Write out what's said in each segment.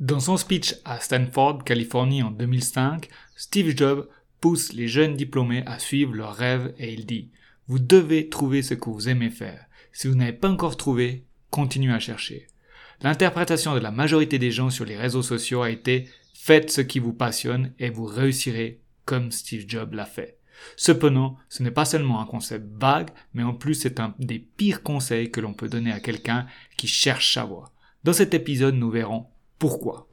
Dans son speech à Stanford, Californie en 2005, Steve Jobs pousse les jeunes diplômés à suivre leurs rêves et il dit Vous devez trouver ce que vous aimez faire. Si vous n'avez pas encore trouvé, continuez à chercher. L'interprétation de la majorité des gens sur les réseaux sociaux a été Faites ce qui vous passionne et vous réussirez comme Steve Jobs l'a fait. Cependant, ce n'est pas seulement un concept vague, mais en plus c'est un des pires conseils que l'on peut donner à quelqu'un qui cherche sa voie. Dans cet épisode, nous verrons pourquoi?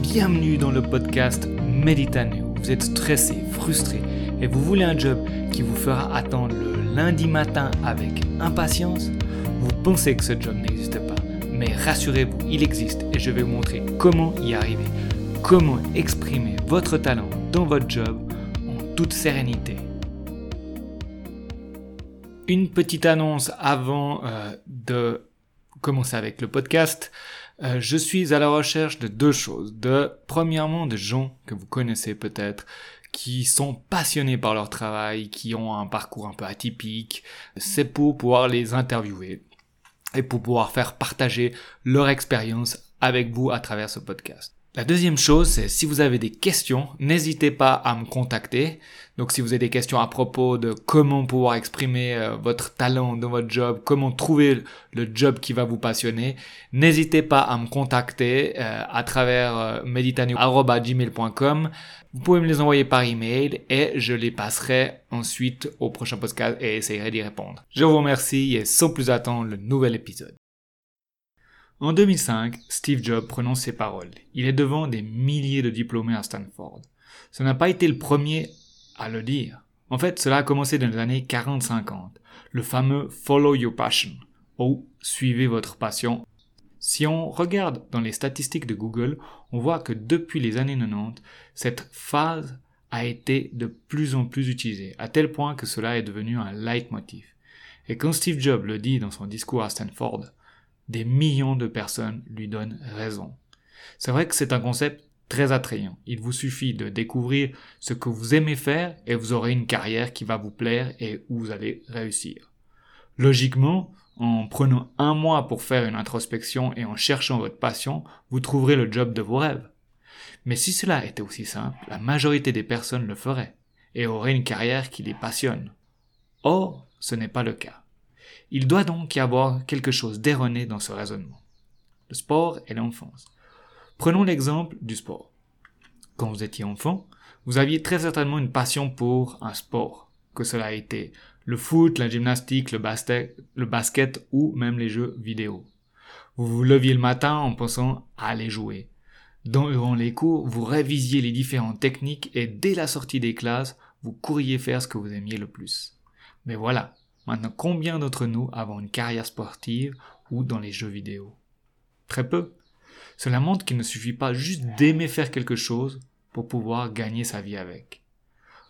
Bienvenue dans le podcast Méditaneo. Vous êtes stressé, frustré et vous voulez un job qui vous fera attendre le lundi matin avec impatience? Vous pensez que ce job n'existe pas, mais rassurez-vous, il existe et je vais vous montrer comment y arriver, comment exprimer votre talent dans votre job en toute sérénité. Une petite annonce avant euh, de commencer avec le podcast, euh, je suis à la recherche de deux choses. De, premièrement, de gens que vous connaissez peut-être, qui sont passionnés par leur travail, qui ont un parcours un peu atypique. C'est pour pouvoir les interviewer et pour pouvoir faire partager leur expérience avec vous à travers ce podcast. La deuxième chose, c'est si vous avez des questions, n'hésitez pas à me contacter. Donc si vous avez des questions à propos de comment pouvoir exprimer euh, votre talent dans votre job, comment trouver le job qui va vous passionner, n'hésitez pas à me contacter euh, à travers euh. Vous pouvez me les envoyer par email et je les passerai ensuite au prochain podcast et essayerai d'y répondre. Je vous remercie et sans plus attendre le nouvel épisode. En 2005, Steve Jobs prononce ces paroles. Il est devant des milliers de diplômés à Stanford. Ce n'a pas été le premier à le dire. En fait, cela a commencé dans les années 40-50. Le fameux Follow Your Passion, ou Suivez votre passion. Si on regarde dans les statistiques de Google, on voit que depuis les années 90, cette phase a été de plus en plus utilisée, à tel point que cela est devenu un leitmotiv. Et quand Steve Jobs le dit dans son discours à Stanford, des millions de personnes lui donnent raison. C'est vrai que c'est un concept très attrayant. Il vous suffit de découvrir ce que vous aimez faire et vous aurez une carrière qui va vous plaire et où vous allez réussir. Logiquement, en prenant un mois pour faire une introspection et en cherchant votre passion, vous trouverez le job de vos rêves. Mais si cela était aussi simple, la majorité des personnes le feraient et auraient une carrière qui les passionne. Or, ce n'est pas le cas. Il doit donc y avoir quelque chose d'erroné dans ce raisonnement. Le sport et l'enfance. Prenons l'exemple du sport. Quand vous étiez enfant, vous aviez très certainement une passion pour un sport, que cela été le foot, la gymnastique, le basket, le basket ou même les jeux vidéo. Vous vous leviez le matin en pensant à aller jouer. Durant les cours, vous révisiez les différentes techniques et dès la sortie des classes, vous courriez faire ce que vous aimiez le plus. Mais voilà, Maintenant, combien d'entre nous avons une carrière sportive ou dans les jeux vidéo? Très peu. Cela montre qu'il ne suffit pas juste d'aimer faire quelque chose pour pouvoir gagner sa vie avec.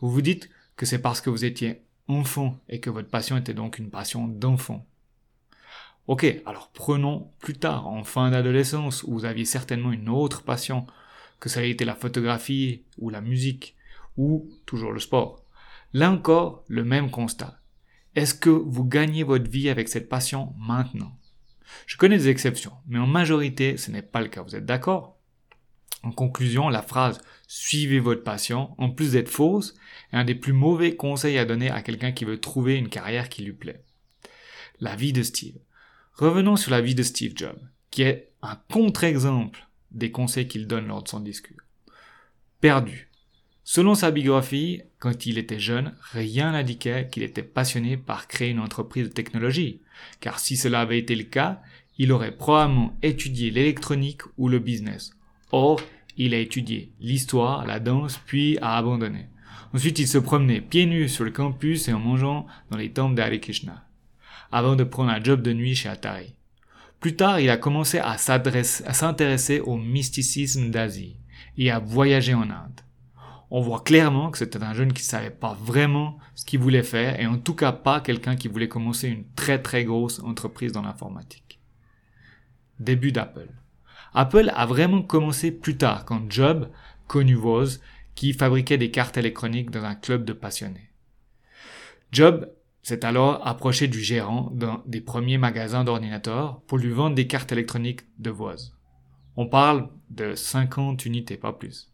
Vous vous dites que c'est parce que vous étiez enfant et que votre passion était donc une passion d'enfant. Ok, alors prenons plus tard, en fin d'adolescence, où vous aviez certainement une autre passion, que ça ait été la photographie ou la musique, ou toujours le sport. Là encore, le même constat. Est-ce que vous gagnez votre vie avec cette passion maintenant? Je connais des exceptions, mais en majorité, ce n'est pas le cas. Vous êtes d'accord? En conclusion, la phrase suivez votre passion, en plus d'être fausse, est un des plus mauvais conseils à donner à quelqu'un qui veut trouver une carrière qui lui plaît. La vie de Steve. Revenons sur la vie de Steve Jobs, qui est un contre-exemple des conseils qu'il donne lors de son discours. Perdu. Selon sa biographie, quand il était jeune, rien n'indiquait qu'il était passionné par créer une entreprise de technologie, car si cela avait été le cas, il aurait probablement étudié l'électronique ou le business. Or, il a étudié l'histoire, la danse, puis a abandonné. Ensuite, il se promenait pieds nus sur le campus et en mangeant dans les temples d'Hare Krishna, avant de prendre un job de nuit chez Atari. Plus tard, il a commencé à s'intéresser au mysticisme d'Asie et à voyager en Inde on voit clairement que c'était un jeune qui savait pas vraiment ce qu'il voulait faire et en tout cas pas quelqu'un qui voulait commencer une très très grosse entreprise dans l'informatique. Début d'Apple. Apple a vraiment commencé plus tard quand Job, connu Woz, qui fabriquait des cartes électroniques dans un club de passionnés. Job s'est alors approché du gérant d'un des premiers magasins d'ordinateurs pour lui vendre des cartes électroniques de Voise. On parle de 50 unités, pas plus.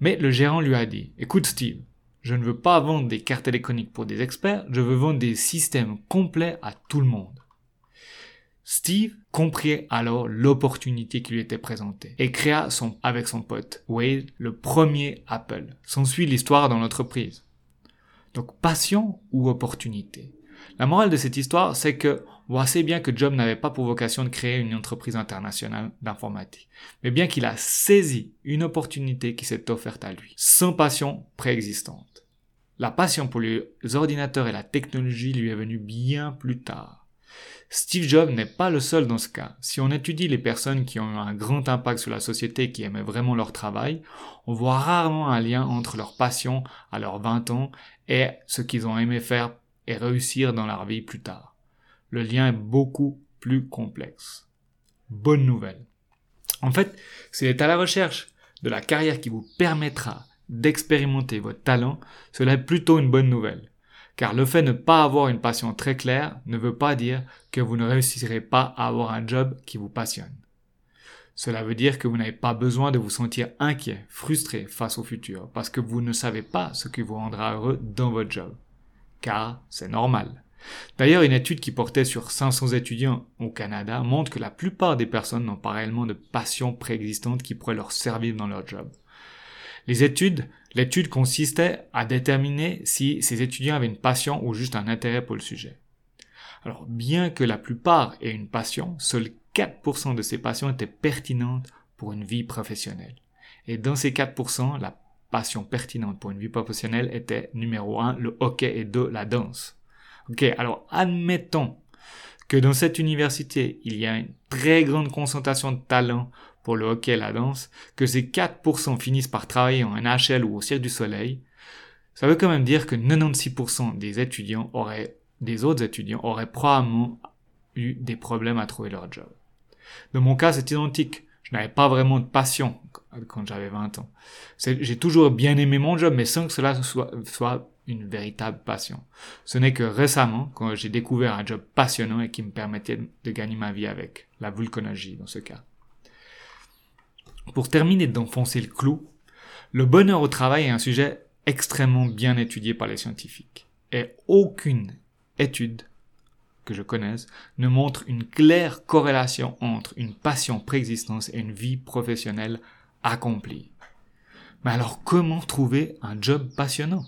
Mais le gérant lui a dit, écoute Steve, je ne veux pas vendre des cartes électroniques pour des experts, je veux vendre des systèmes complets à tout le monde. Steve comprit alors l'opportunité qui lui était présentée et créa son, avec son pote Wade le premier Apple. S'ensuit l'histoire dans l'entreprise. Donc passion ou opportunité? La morale de cette histoire, c'est que assez bien que Job n'avait pas pour vocation de créer une entreprise internationale d'informatique, mais bien qu'il a saisi une opportunité qui s'est offerte à lui, sans passion préexistante. La passion pour les ordinateurs et la technologie lui est venue bien plus tard. Steve Jobs n'est pas le seul dans ce cas. Si on étudie les personnes qui ont eu un grand impact sur la société et qui aimaient vraiment leur travail, on voit rarement un lien entre leur passion à leurs 20 ans et ce qu'ils ont aimé faire et réussir dans leur vie plus tard. Le lien est beaucoup plus complexe. Bonne nouvelle. En fait, c'est à la recherche de la carrière qui vous permettra d'expérimenter votre talent, cela est plutôt une bonne nouvelle. Car le fait de ne pas avoir une passion très claire ne veut pas dire que vous ne réussirez pas à avoir un job qui vous passionne. Cela veut dire que vous n'avez pas besoin de vous sentir inquiet, frustré face au futur, parce que vous ne savez pas ce qui vous rendra heureux dans votre job. Car c'est normal. D'ailleurs, une étude qui portait sur 500 étudiants au Canada montre que la plupart des personnes n'ont pas réellement de passion préexistante qui pourrait leur servir dans leur job. Les études, l'étude consistait à déterminer si ces étudiants avaient une passion ou juste un intérêt pour le sujet. Alors, bien que la plupart aient une passion, seuls 4% de ces passions étaient pertinentes pour une vie professionnelle. Et dans ces 4%, la passion pertinente pour une vie professionnelle était numéro 1, le hockey et 2, la danse. Ok, alors admettons que dans cette université, il y a une très grande concentration de talents pour le hockey et la danse, que ces 4% finissent par travailler en NHL ou au Cirque du Soleil, ça veut quand même dire que 96% des étudiants auraient, des autres étudiants auraient probablement eu des problèmes à trouver leur job. Dans mon cas, c'est identique. Je n'avais pas vraiment de passion quand j'avais 20 ans. J'ai toujours bien aimé mon job, mais sans que cela soit, soit une véritable passion. Ce n'est que récemment, quand j'ai découvert un job passionnant et qui me permettait de gagner ma vie avec, la vulcanologie dans ce cas. Pour terminer d'enfoncer le clou, le bonheur au travail est un sujet extrêmement bien étudié par les scientifiques. Et aucune étude que je connaisse ne montre une claire corrélation entre une passion préexistence et une vie professionnelle accomplie. Mais alors comment trouver un job passionnant?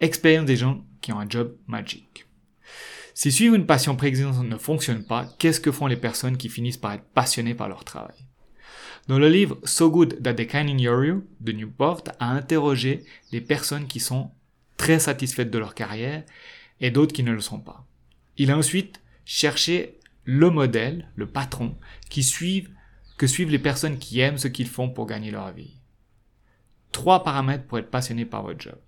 Expérience des gens qui ont un job magique. Si suivre une passion préexistante ne fonctionne pas, qu'est-ce que font les personnes qui finissent par être passionnées par leur travail? Dans le livre So Good That They Can Ignore You de Newport a interrogé des personnes qui sont très satisfaites de leur carrière et d'autres qui ne le sont pas. Il a ensuite cherché le modèle, le patron, qui suivent, que suivent les personnes qui aiment ce qu'ils font pour gagner leur vie. Trois paramètres pour être passionné par votre job.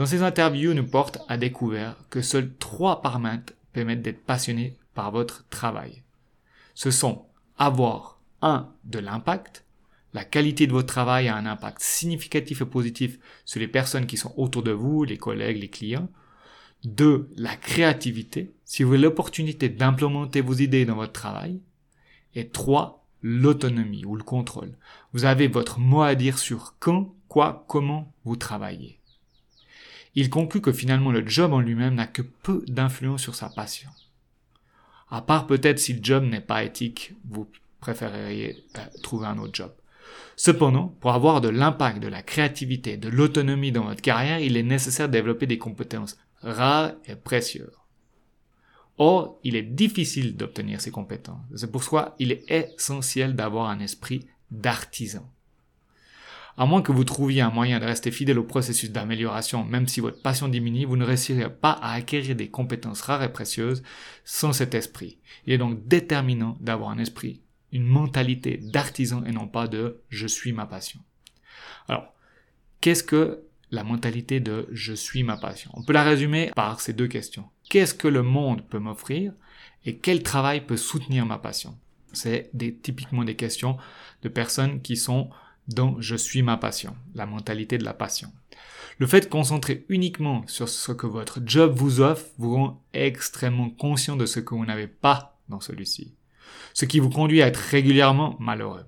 Dans ces interviews, Newport a découvert que seuls trois paramètres permettent d'être passionné par votre travail. Ce sont avoir 1. De l'impact. La qualité de votre travail a un impact significatif et positif sur les personnes qui sont autour de vous, les collègues, les clients. 2. La créativité. Si vous avez l'opportunité d'implémenter vos idées dans votre travail. Et 3. L'autonomie ou le contrôle. Vous avez votre mot à dire sur quand, quoi, comment vous travaillez. Il conclut que finalement le job en lui-même n'a que peu d'influence sur sa passion. À part peut-être si le job n'est pas éthique, vous préféreriez euh, trouver un autre job. Cependant, pour avoir de l'impact, de la créativité, de l'autonomie dans votre carrière, il est nécessaire de développer des compétences rares et précieuses. Or, il est difficile d'obtenir ces compétences. C'est pourquoi il est essentiel d'avoir un esprit d'artisan. À moins que vous trouviez un moyen de rester fidèle au processus d'amélioration, même si votre passion diminue, vous ne réussirez pas à acquérir des compétences rares et précieuses sans cet esprit. Il est donc déterminant d'avoir un esprit une mentalité d'artisan et non pas de je suis ma passion. Alors, qu'est-ce que la mentalité de je suis ma passion On peut la résumer par ces deux questions. Qu'est-ce que le monde peut m'offrir et quel travail peut soutenir ma passion? C'est typiquement des questions de personnes qui sont dans je suis ma passion, la mentalité de la passion. Le fait de concentrer uniquement sur ce que votre job vous offre vous rend extrêmement conscient de ce que vous n'avez pas dans celui-ci, ce qui vous conduit à être régulièrement malheureux.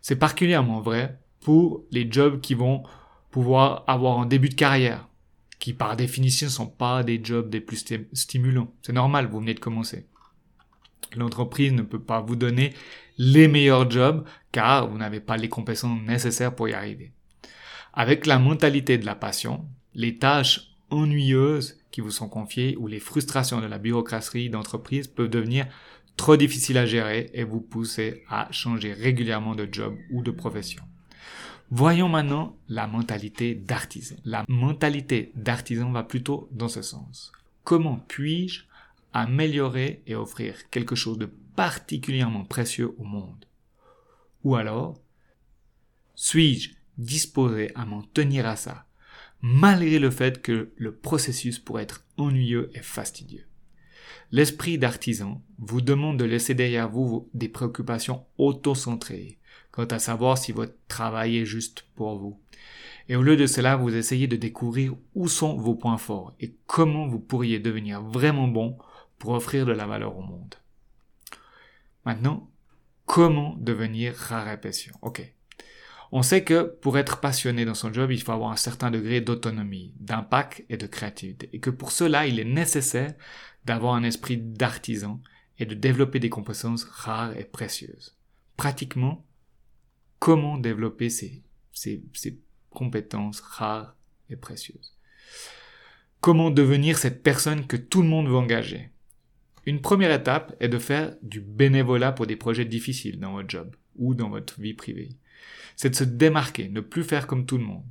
C'est particulièrement vrai pour les jobs qui vont pouvoir avoir un début de carrière, qui par définition sont pas des jobs des plus stimulants. C'est normal, vous venez de commencer. L'entreprise ne peut pas vous donner les meilleurs jobs car vous n'avez pas les compétences nécessaires pour y arriver. Avec la mentalité de la passion, les tâches ennuyeuses qui vous sont confiées ou les frustrations de la bureaucratie d'entreprise peuvent devenir trop difficiles à gérer et vous pousser à changer régulièrement de job ou de profession. Voyons maintenant la mentalité d'artisan. La mentalité d'artisan va plutôt dans ce sens. Comment puis-je améliorer et offrir quelque chose de particulièrement précieux au monde Ou alors, suis-je disposé à m'en tenir à ça, malgré le fait que le processus pourrait être ennuyeux et fastidieux? L'esprit d'artisan vous demande de laisser derrière vous des préoccupations auto-centrées, quant à savoir si votre travail est juste pour vous. Et au lieu de cela, vous essayez de découvrir où sont vos points forts et comment vous pourriez devenir vraiment bon pour offrir de la valeur au monde. Maintenant, comment devenir rare et précieux Ok. On sait que pour être passionné dans son job, il faut avoir un certain degré d'autonomie, d'impact et de créativité. Et que pour cela, il est nécessaire d'avoir un esprit d'artisan et de développer des compétences rares et précieuses. Pratiquement, comment développer ces, ces, ces compétences rares et précieuses? Comment devenir cette personne que tout le monde veut engager? Une première étape est de faire du bénévolat pour des projets difficiles dans votre job ou dans votre vie privée. C'est de se démarquer, ne plus faire comme tout le monde.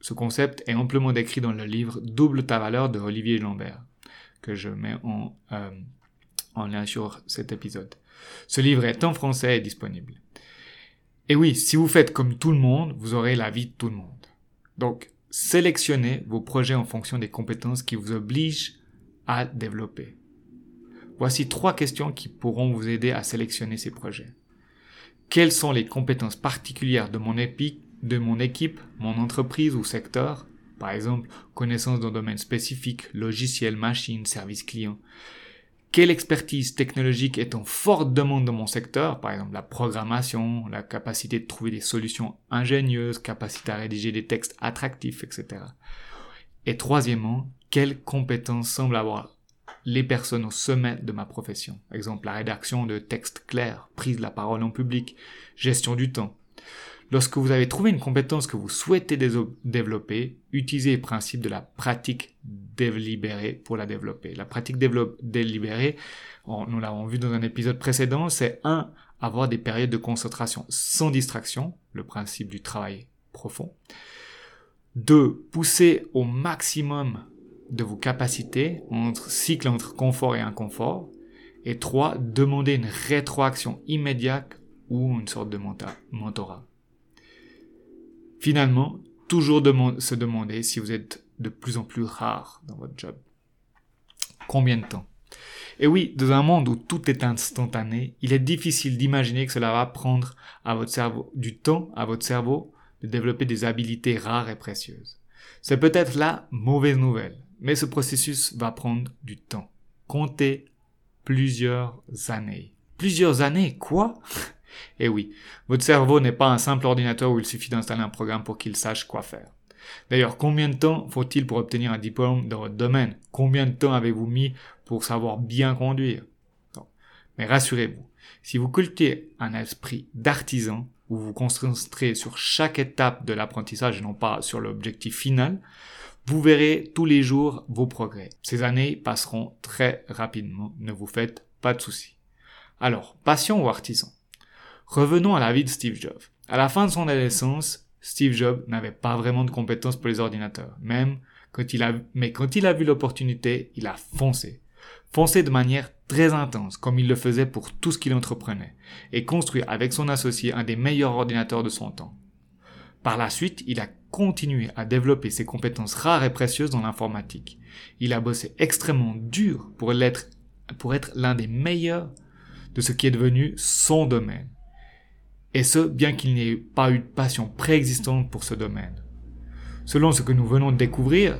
Ce concept est amplement décrit dans le livre Double ta valeur de Olivier Lambert, que je mets en, euh, en lien sur cet épisode. Ce livre est en français et disponible. Et oui, si vous faites comme tout le monde, vous aurez la vie de tout le monde. Donc, sélectionnez vos projets en fonction des compétences qui vous obligent à développer. Voici trois questions qui pourront vous aider à sélectionner ces projets. Quelles sont les compétences particulières de mon, équipe, mon entreprise ou secteur? Par exemple, connaissances dans un domaine spécifique, logiciel, machine, service client. Quelle expertise technologique est en forte demande dans mon secteur? Par exemple, la programmation, la capacité de trouver des solutions ingénieuses, capacité à rédiger des textes attractifs, etc. Et troisièmement, quelles compétences semblent avoir les personnes au sommet de ma profession. Exemple, la rédaction de textes clairs, prise de la parole en public, gestion du temps. Lorsque vous avez trouvé une compétence que vous souhaitez développer, utilisez le principe de la pratique délibérée pour la développer. La pratique délibérée, nous l'avons vu dans un épisode précédent, c'est un, avoir des périodes de concentration sans distraction, le principe du travail profond. Deux, pousser au maximum de vos capacités entre cycle entre confort et inconfort. Et trois, demander une rétroaction immédiate ou une sorte de mentorat. Finalement, toujours se demander si vous êtes de plus en plus rare dans votre job. Combien de temps? Et oui, dans un monde où tout est instantané, il est difficile d'imaginer que cela va prendre à votre cerveau du temps à votre cerveau de développer des habiletés rares et précieuses. C'est peut-être la mauvaise nouvelle, mais ce processus va prendre du temps. Comptez plusieurs années. Plusieurs années, quoi? Eh oui, votre cerveau n'est pas un simple ordinateur où il suffit d'installer un programme pour qu'il sache quoi faire. D'ailleurs, combien de temps faut-il pour obtenir un diplôme dans votre domaine? Combien de temps avez-vous mis pour savoir bien conduire? Mais rassurez-vous, si vous cultivez un esprit d'artisan, où vous vous concentrez sur chaque étape de l'apprentissage et non pas sur l'objectif final, vous verrez tous les jours vos progrès. Ces années passeront très rapidement, ne vous faites pas de soucis. Alors, passion ou artisan? Revenons à la vie de Steve Jobs. À la fin de son adolescence, Steve Jobs n'avait pas vraiment de compétences pour les ordinateurs. Même quand il a, mais quand il a vu l'opportunité, il a foncé. Foncé de manière très intense, comme il le faisait pour tout ce qu'il entreprenait, et construit avec son associé un des meilleurs ordinateurs de son temps. Par la suite, il a continué à développer ses compétences rares et précieuses dans l'informatique. Il a bossé extrêmement dur pour l'être, pour être l'un des meilleurs de ce qui est devenu son domaine. Et ce, bien qu'il n'ait pas eu de passion préexistante pour ce domaine. Selon ce que nous venons de découvrir,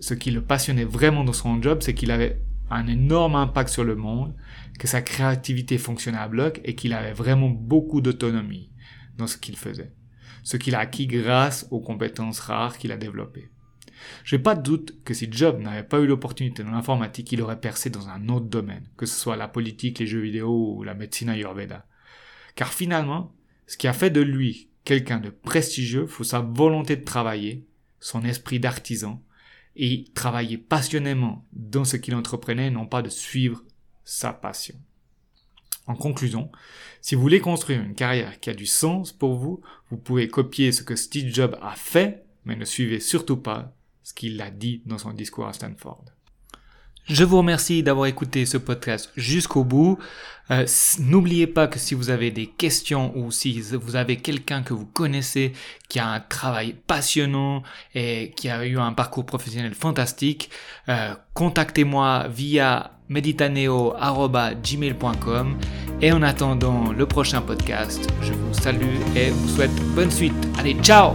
ce qui le passionnait vraiment dans son job, c'est qu'il avait un énorme impact sur le monde, que sa créativité fonctionnait à bloc et qu'il avait vraiment beaucoup d'autonomie dans ce qu'il faisait. Ce qu'il a acquis grâce aux compétences rares qu'il a développées. Je n'ai pas de doute que si Job n'avait pas eu l'opportunité dans l'informatique, il aurait percé dans un autre domaine, que ce soit la politique, les jeux vidéo ou la médecine ayurveda. Car finalement, ce qui a fait de lui quelqu'un de prestigieux, faut sa volonté de travailler, son esprit d'artisan, et travailler passionnément dans ce qu'il entreprenait, non pas de suivre sa passion. En conclusion, si vous voulez construire une carrière qui a du sens pour vous, vous pouvez copier ce que Steve Jobs a fait, mais ne suivez surtout pas ce qu'il a dit dans son discours à Stanford. Je vous remercie d'avoir écouté ce podcast jusqu'au bout. Euh, n'oubliez pas que si vous avez des questions ou si vous avez quelqu'un que vous connaissez qui a un travail passionnant et qui a eu un parcours professionnel fantastique, euh, contactez-moi via meditaneo.gmail.com et en attendant le prochain podcast, je vous salue et vous souhaite bonne suite. Allez, ciao